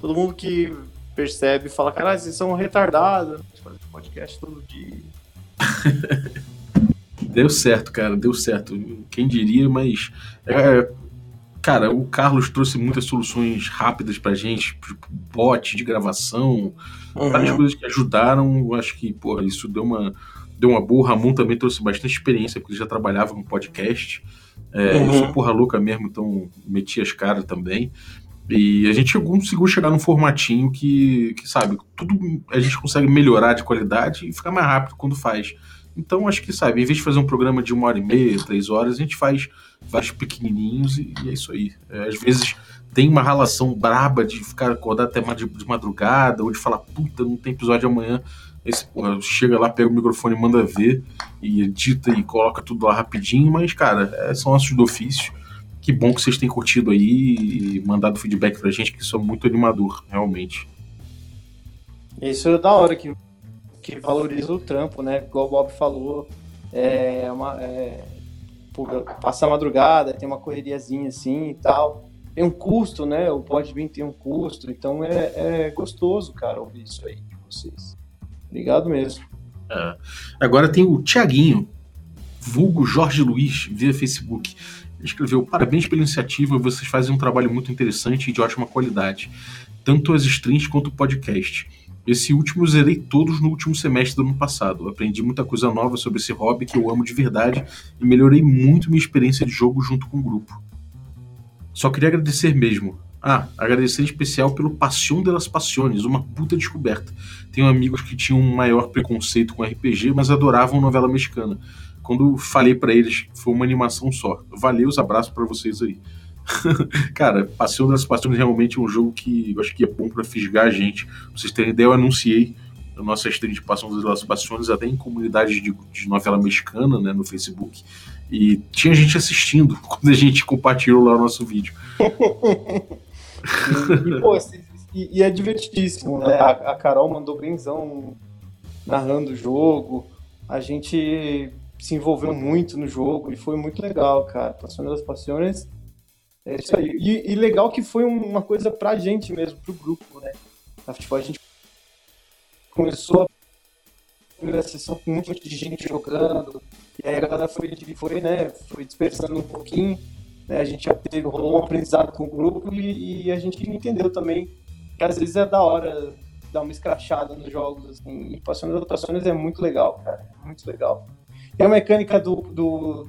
todo mundo que percebe fala, caralho, vocês são retardados, podcast todo dia. *laughs* Deu certo, cara, deu certo. Quem diria, mas. É, cara, o Carlos trouxe muitas soluções rápidas pra gente, tipo bot de gravação, uhum. várias coisas que ajudaram. Eu acho que, porra, isso deu uma, deu uma boa. O Ramon também trouxe bastante experiência, porque ele já trabalhava no podcast. É, uhum. Eu sou porra louca mesmo, então meti as caras também. E a gente conseguiu chegar num formatinho que, que, sabe, tudo a gente consegue melhorar de qualidade e ficar mais rápido quando faz. Então, acho que, sabe, em vez de fazer um programa de uma hora e meia, três horas, a gente faz vários pequenininhos e, e é isso aí. É, às vezes tem uma relação braba de ficar acordado até de, de madrugada ou de falar, puta, não tem episódio amanhã. Esse, porra, chega lá, pega o microfone, manda ver e edita e coloca tudo lá rapidinho, mas, cara, é, são assuntos do ofício. Que bom que vocês têm curtido aí e mandado feedback pra gente, que isso é muito animador, realmente. Isso é da hora que que valoriza o trampo, né? Igual o Bob falou, é uma, é, passa a madrugada, tem uma correriazinha assim e tal. Tem um custo, né? O Podbean tem um custo, então é, é gostoso, cara, ouvir isso aí de vocês. Obrigado mesmo. É. Agora tem o Tiaguinho, vulgo Jorge Luiz, via Facebook. Escreveu: Parabéns pela iniciativa, vocês fazem um trabalho muito interessante e de ótima qualidade, tanto as streams quanto o podcast. Esse último zerei todos no último semestre do ano passado. Aprendi muita coisa nova sobre esse hobby que eu amo de verdade e melhorei muito minha experiência de jogo junto com o grupo. Só queria agradecer mesmo. Ah, agradecer em especial pelo Passion delas Passiones, uma puta descoberta. Tenho amigos que tinham um maior preconceito com RPG, mas adoravam novela mexicana. Quando falei para eles, foi uma animação só. Valeu, os abraços para vocês aí. *laughs* Cara, Passeio das Passiones realmente é um jogo que eu acho que é bom para fisgar a gente. Pra vocês terem ideia, eu anunciei a nossa stream de Passeio das Passiones até em comunidades de, de, novela mexicana, né, no Facebook. E tinha gente assistindo *laughs* quando a gente compartilhou lá o nosso vídeo. e, pô, e, e, é divertidíssimo, né? A, a Carol mandou benzão narrando o jogo. A gente se envolveu muito no jogo e foi muito legal, cara. Passion das Passiones é isso aí. E, e, legal que foi uma coisa pra gente mesmo, pro grupo, né? Tipo, a gente começou a primeira sessão com muita de gente jogando, e aí a galera foi, foi, né, foi dispersando um pouquinho, né? A gente já teve, rolou um aprendizado com o grupo e, e a gente entendeu também que às vezes é da hora dar uma escrachada nos jogos, assim, e passando as é muito legal, cara, muito legal. Tem a mecânica do, do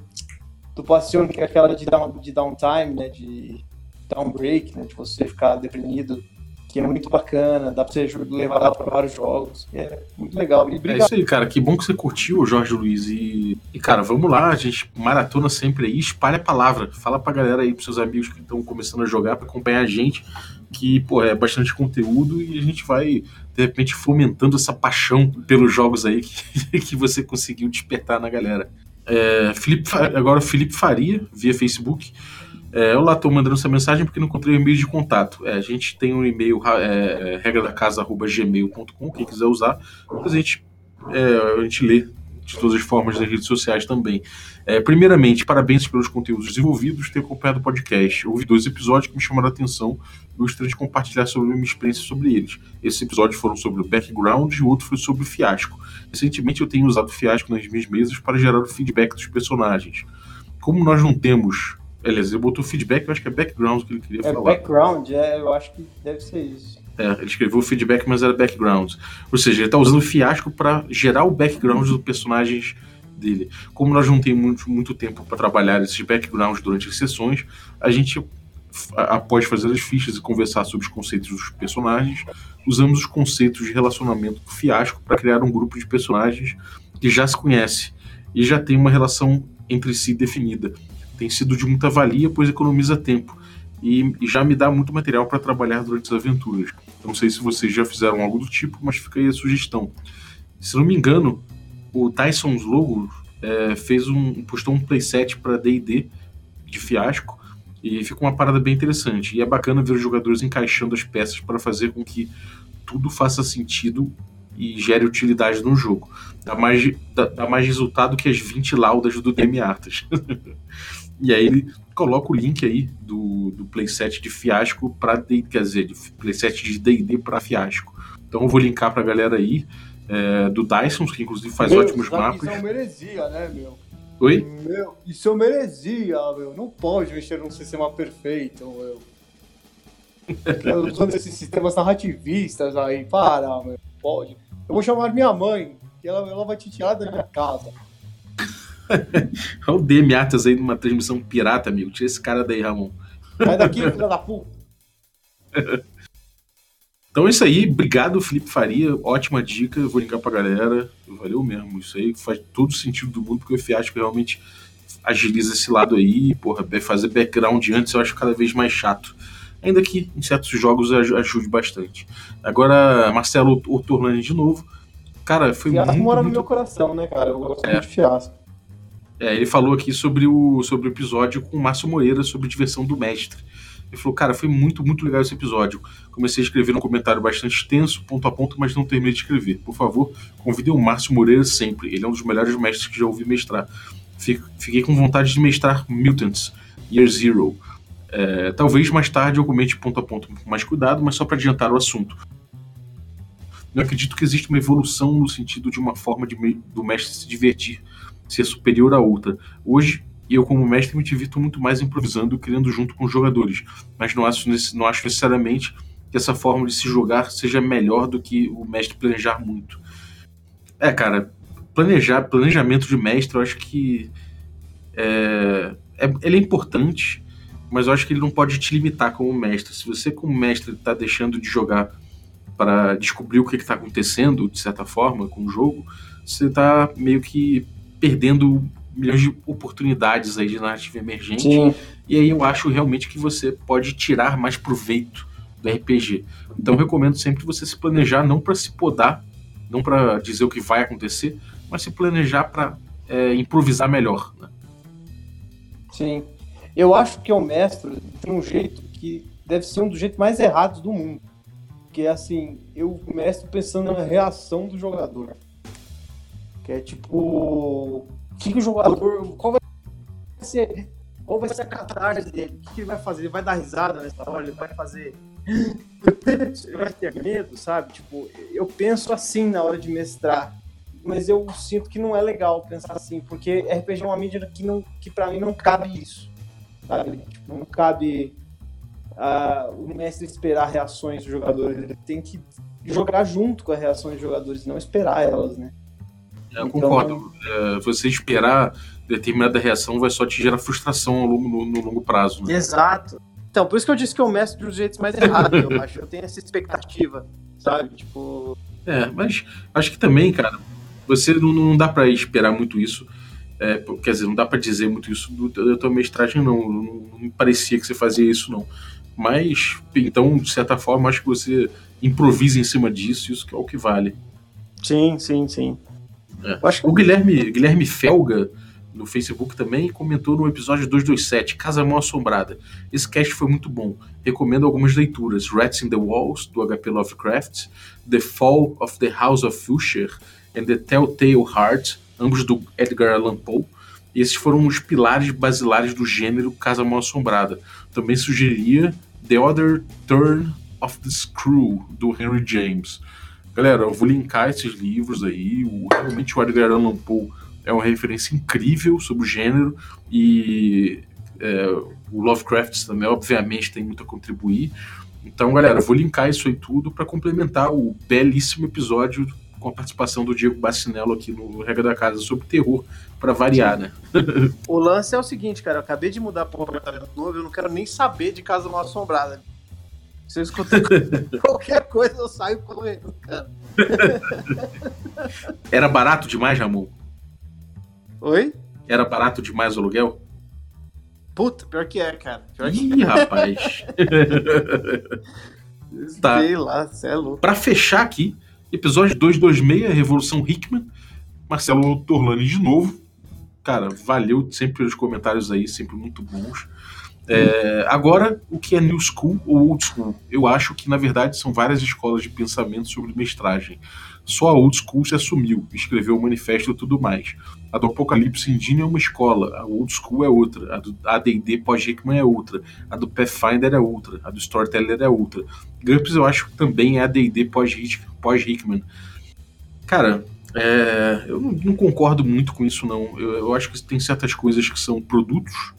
do Passion, que é aquela de, down, de downtime, né, de down break, né, de você ficar deprimido, que é muito bacana, dá pra você levar para vários jogos, é muito legal. É isso aí, cara, que bom que você curtiu, Jorge Luiz, e, e cara, vamos lá, a gente maratona sempre aí, espalha a palavra, fala pra galera aí, pros seus amigos que estão começando a jogar, para acompanhar a gente, que, pô, é bastante conteúdo e a gente vai, de repente, fomentando essa paixão pelos jogos aí que, *laughs* que você conseguiu despertar na galera. É, Felipe, agora o Felipe Faria, via Facebook. É, eu lá estou mandando essa mensagem porque não encontrei o e-mail de contato. É, a gente tem um e-mail é, regra da casa@gmail.com, quem quiser usar, mas a gente, é, a gente lê de todas as formas nas redes sociais também. É, primeiramente, parabéns pelos conteúdos desenvolvidos, ter acompanhado o podcast. Houve dois episódios que me chamaram a atenção e gostaria de compartilhar sobre minha experiência sobre eles. Esses episódios foram sobre o background e o outro foi sobre o fiasco. Recentemente eu tenho usado o fiasco nas minhas mesas para gerar o feedback dos personagens. Como nós não temos. Aliás, ele botou feedback, eu acho que é background que ele queria é falar. É background, é, eu acho que deve ser isso. É, ele escreveu feedback, mas era background. Ou seja, ele está usando o fiasco para gerar o background dos personagens dele. Como nós não temos muito, muito tempo para trabalhar esses backgrounds durante as sessões, a gente, após fazer as fichas e conversar sobre os conceitos dos personagens, usamos os conceitos de relacionamento do fiasco para criar um grupo de personagens que já se conhece e já tem uma relação entre si definida. Tem sido de muita valia, pois economiza tempo e, e já me dá muito material para trabalhar durante as aventuras. Não sei se vocês já fizeram algo do tipo, mas fica aí a sugestão. Se não me engano, o Tyson's Logo é, fez um, postou um playset para D&D de fiasco e ficou uma parada bem interessante. E é bacana ver os jogadores encaixando as peças para fazer com que tudo faça sentido e gere utilidade no jogo. Dá mais, dá, dá mais resultado que as 20 laudas do DM Artas. *laughs* e aí ele coloca o link aí do, do playset de fiasco para quer dizer, de playset de D&D para fiasco. Então eu vou linkar para a galera aí é, do Dyson, que inclusive faz meu, ótimos mapas. É uma heresia, né, meu? Oi? Meu, isso eu merecia, meu. Não pode mexer num sistema perfeito, meu. *laughs* Usando esses sistemas narrativistas aí, para, meu. Pode. Eu vou chamar minha mãe, que ela, ela vai te tirar da minha casa. *laughs* Olha o DM Atas aí numa transmissão pirata, amigo. Tira esse cara daí, Ramon. Sai daqui, *laughs* filha da puta. Então é isso aí, obrigado Felipe Faria, ótima dica, vou linkar pra galera, valeu mesmo, isso aí faz todo sentido do mundo, porque o Fiasco realmente agiliza esse lado aí, porra, fazer background antes eu acho cada vez mais chato. Ainda que em certos jogos ajude bastante. Agora, Marcelo Otorlani de novo. Cara, foi Fiasco muito. mora muito... no meu coração, né, cara? Eu gosto É. muito de fiasco. É, ele falou aqui sobre o, sobre o episódio com o Márcio Moreira sobre diversão do mestre. Ele falou, cara, foi muito, muito legal esse episódio. Comecei a escrever um comentário bastante extenso, ponto a ponto, mas não terminei de escrever. Por favor, convidem o Márcio Moreira sempre. Ele é um dos melhores mestres que já ouvi mestrar. Fiquei com vontade de mestrar Mutants, Year Zero. É, talvez mais tarde eu comente ponto a ponto com mais cuidado, mas só para adiantar o assunto. Eu acredito que existe uma evolução no sentido de uma forma de do mestre se divertir, ser superior à outra. Hoje, eu como mestre me divirto muito mais improvisando criando junto com os jogadores, mas não acho, não acho necessariamente que essa forma de se jogar seja melhor do que o mestre planejar muito. É, cara, planejar, planejamento de mestre, eu acho que é, é- ele é importante, mas eu acho que ele não pode te limitar como mestre. Se você, como mestre, está deixando de jogar para descobrir o que está acontecendo, de certa forma, com o jogo, você está meio que perdendo milhões de oportunidades aí de narrativa emergente. Sim. E aí eu acho realmente que você pode tirar mais proveito do RPG. Então eu recomendo sempre você se planejar não para se podar, não para dizer o que vai acontecer, mas se planejar para improvisar melhor. né? Sim. Eu acho que o mestre tem um jeito que deve ser um dos jeitos mais errados do mundo. Que é assim, eu mestre pensando na reação do jogador. Que é tipo. Que, o jogador. Qual vai ser. Qual vai ser a catarse dele? O que, ele vai fazer? Ele vai dar risada nessa hora? Ele vai fazer. *laughs* Ele vai ter medo, sabe? Tipo, eu penso assim na hora de mestrar mas eu sinto que não é legal pensar assim, porque RPG é uma mídia que, não, que pra mim não cabe isso, sabe? Tipo, não cabe ah, o mestre esperar reações dos jogadores, ele tem que jogar junto com as reações dos jogadores, não esperar elas, né? Eu Então- concordo. É, você esperar determinada reação vai só te gerar frustração ao longo, no, no longo prazo. né? Exato. Então, por isso que eu disse que eu mestre dos jeitos mais errados, eu *laughs* acho. Eu tenho essa expectativa, sabe? Tipo, É, mas acho que também, cara, você não, não dá pra esperar muito isso. É, quer dizer, não dá pra dizer muito isso do, da tua mestragem, não. Não, não me parecia que você fazia isso, não. Mas, então, de certa forma, acho que você improvisa em cima disso, isso que é o que vale. sim, sim, sim. É. Eu acho que O Guilherme, Guilherme Felga, no Facebook também, comentou no episódio 227, Casa Mal Assombrada. Esse cast foi muito bom. Recomendo algumas leituras. Rats in the Walls, do HP Lovecraft, The Fall of the House of Usher and The Telltale Heart, ambos do Edgar Allan Poe. E esses foram os pilares basilares do gênero Casa Mal Assombrada. Também sugeriria The Other Turn of the Screw, do Henry James. Galera, eu vou linkar esses livros aí. O, realmente o Edgar Allan Poe é uma referência incrível sobre o gênero e é, o Lovecraft também, obviamente, tem muito a contribuir. Então, galera, eu vou linkar isso aí tudo para complementar o belíssimo episódio com a participação do Diego Bacinello aqui no Regra da Casa sobre terror, para variar, né? *laughs* O lance é o seguinte, cara, eu acabei de mudar para um apartamento novo, eu não quero nem saber de casa mal assombrada. Se eu escutar qualquer coisa, eu saio correndo, cara. *laughs* Era barato demais, Ramon? Oi? Era barato demais o aluguel? Puta, pior que é, cara. Pior que Ih, rapaz. *laughs* Tá. Sei lá, você é louco. Para fechar aqui, episódio 226, Revolução Hickman. Marcelo Torlani de novo. Cara, valeu sempre pelos comentários aí, sempre muito bons. É, agora, o que é New School ou Old School? Eu acho que, na verdade, são várias escolas de pensamento sobre mestragem. Só a Old School se assumiu, escreveu o manifesto e tudo mais. A do Apocalipse Engine é uma escola, a Old School é outra, a do AD&D pós-Hickman é outra, a do Pathfinder é outra, a do Storyteller é outra. GURPS eu acho que também é AD&D pós-Hickman. Cara, É, eu não, não, concordo muito com isso, não. Eu, eu, acho que tem certas coisas que são produtos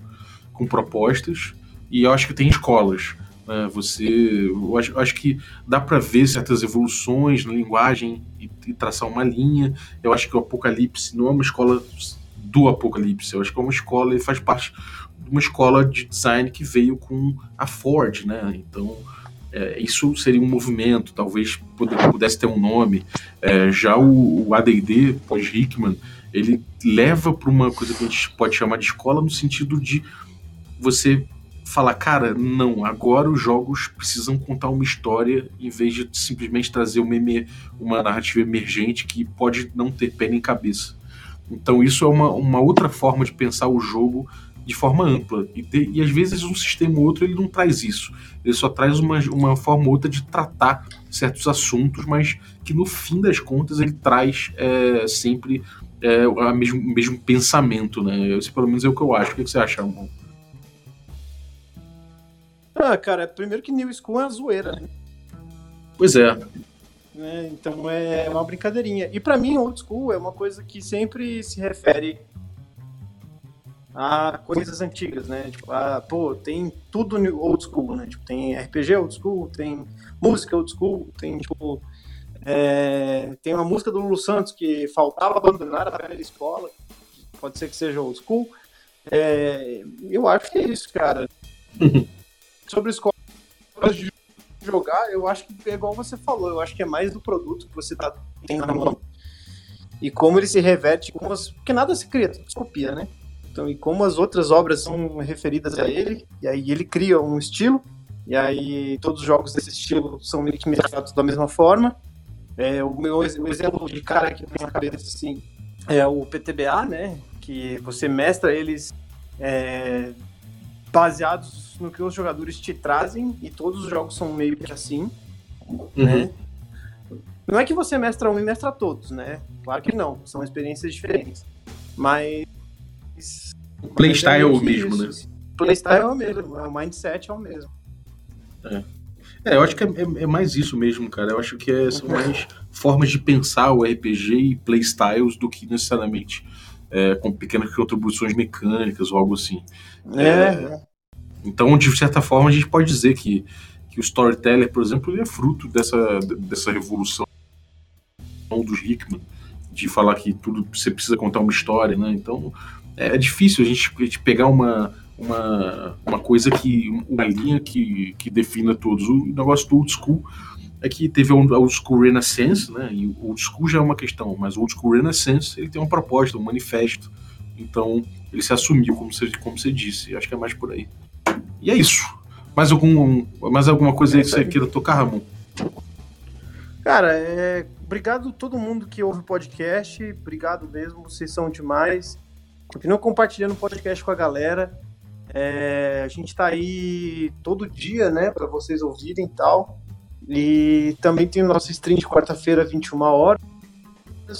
com propostas, e eu acho que tem escolas. Né? Você, eu acho, eu acho que dá para ver certas evoluções na linguagem e, e, traçar uma linha. Eu acho que o Apocalipse não é uma escola do Apocalipse, eu acho que é uma escola, ele faz parte de uma escola de design que veio com a Ford, né? Então é, isso seria um movimento, talvez pudesse ter um nome. É, já o, o AD&D pós-Hickman, ele leva para uma coisa que a gente pode chamar de escola no sentido de você falar, cara, não, agora os jogos precisam contar uma história em vez de simplesmente trazer uma, uma narrativa emergente que pode não ter pé nem cabeça. Então isso é uma, uma outra forma de pensar o jogo de forma ampla. E, de, e às vezes um sistema ou outro ele não traz isso. Ele só traz uma, uma forma ou outra de tratar certos assuntos, mas que no fim das contas ele traz é, sempre é, o mesmo, mesmo pensamento, né? Esse pelo menos é o que eu acho. O que você acha, irmão? Ah, cara, primeiro que New School é uma zoeira, né? Pois é. Né? Então é uma brincadeirinha. E para mim, old school é uma coisa que sempre se refere a coisas antigas, né? Tipo, a, pô, tem tudo old school, né? Tipo, tem RPG old school, tem música old school, tem, tipo, é, tem uma música do Lulu Santos que faltava abandonar a velha escola, pode ser que seja old school. É, eu acho que é isso, cara. *laughs* Sobre escolas de jogar, eu acho que é igual você falou, eu acho que é mais do produto que você tá tendo na mão. E como ele se reverte com as. Porque nada se cria, tudo se copia, né? Então, e como as outras obras são referidas a ele, e aí ele cria um estilo, e aí todos os jogos desse estilo são meio que mesclados da mesma forma. É, o meu o exemplo de cara que tem na cabeça assim é o PTBA, né? Que você mestra eles é, baseados no que os jogadores te trazem, e todos os jogos são meio que assim, uhum. né? Não é que você mestra um e mestra todos, né? Claro que não, são experiências diferentes. Mas o playstyle é, é o mesmo, né? O playstyle é o mesmo, o mindset é o mesmo. É. É, eu acho que é, é, é, mais isso mesmo, cara. Eu acho que é, são *laughs* mais formas de pensar o RPG e playstyles do que necessariamente é, com pequenas contribuições mecânicas ou algo assim. É. é. Então, de certa forma, a gente pode dizer que, que o storyteller, por exemplo, é fruto dessa, dessa revolução dos Hickman, de falar que tudo você precisa contar uma história, né? Então, é, é difícil a gente, a gente pegar uma, uma, uma coisa que. uma linha que, que defina todos. O negócio do old school é que teve o old school Renaissance, né? E o old school já é uma questão, mas o old school Renaissance ele tem uma proposta, um manifesto. Então ele se assumiu, como você, como você disse. Acho que é mais por aí. E é isso. Mais, algum, mais alguma coisa aí que você queira tocar, Ramon? Cara, é... obrigado a todo mundo que ouve o podcast. Obrigado mesmo, vocês são demais. Continua compartilhando o podcast com a galera. É, a gente está aí todo dia, né, para vocês ouvirem e tal. E também tem o nosso stream de quarta-feira, 21 horas,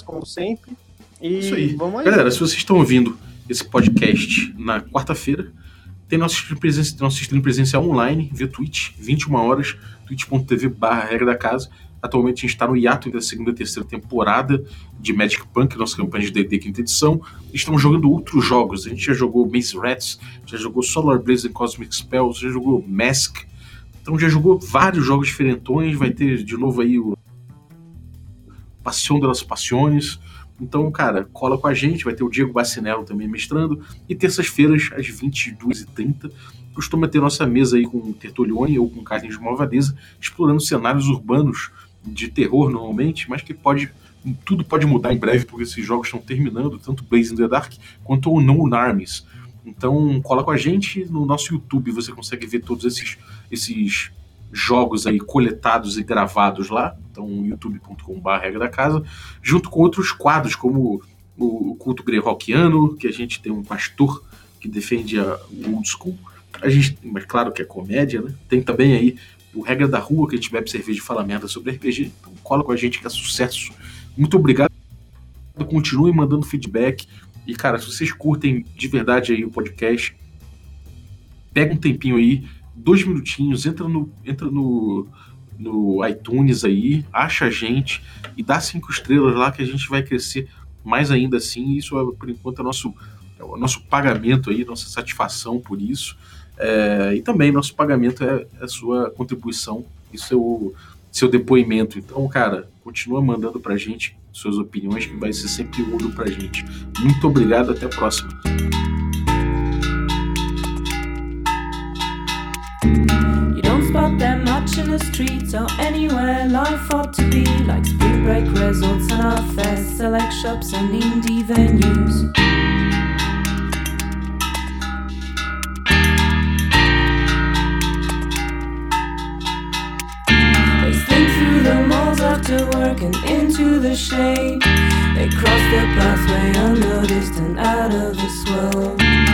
como sempre. E Isso aí. Vamos aí. Galera, se vocês estão ouvindo esse podcast na quarta-feira, tem nosso stream, presencial, nosso stream presencial online, via Twitch, 21 horas, twitch.tv barra regra da casa. Atualmente a gente está no hiato da segunda e terceira temporada de Magic Punk, nossa campanha de D&D quinta edição. Estamos jogando outros jogos. A gente já jogou Maze Rats, já jogou Solar Blaze and Cosmic Spells, já jogou Mask. Então já jogou vários jogos diferentões. Vai ter de novo aí o Passion das Passiones. Então, cara, cola com a gente. Vai ter o Diego Bacinello também mestrando. E terças-feiras, às 22h30, costuma ter nossa mesa aí com Tertolione ou com Carlinhos de Malvadeza, explorando cenários urbanos de terror normalmente, mas que pode tudo pode mudar em breve porque esses jogos estão terminando, tanto Blaze in the Dark quanto o No Armies. Então, cola com a gente no nosso YouTube, você consegue ver todos esses esses jogos aí coletados e gravados lá, então youtube.com.br regra da casa, junto com outros quadros como o culto greyhawkiano, que a gente tem um pastor que defende a old school, a gente, mas claro que é comédia, né? Tem também aí o Regra da Rua, que a gente bebe cerveja e fala merda sobre RPG. Então cola com a gente que é sucesso. Muito obrigado. Continue mandando feedback. E, cara, se vocês curtem de verdade aí o podcast, pega um tempinho aí, dois minutinhos, entra no, entra no, no iTunes aí, acha a gente e dá cinco estrelas lá que a gente vai crescer mais ainda assim. Isso é, por enquanto, é nosso, é o nosso pagamento aí, nossa satisfação por isso. É, e também nosso pagamento é, é a sua contribuição e seu, seu depoimento. Então, cara, continua mandando pra gente suas opiniões, que vai ser sempre ouro pra gente. Muito obrigado, até a próxima. spot them much in the streets or anywhere life ought to be like spring break resorts and our select shops and indie venues after work and into the shade. They cross their pathway unnoticed and out of this world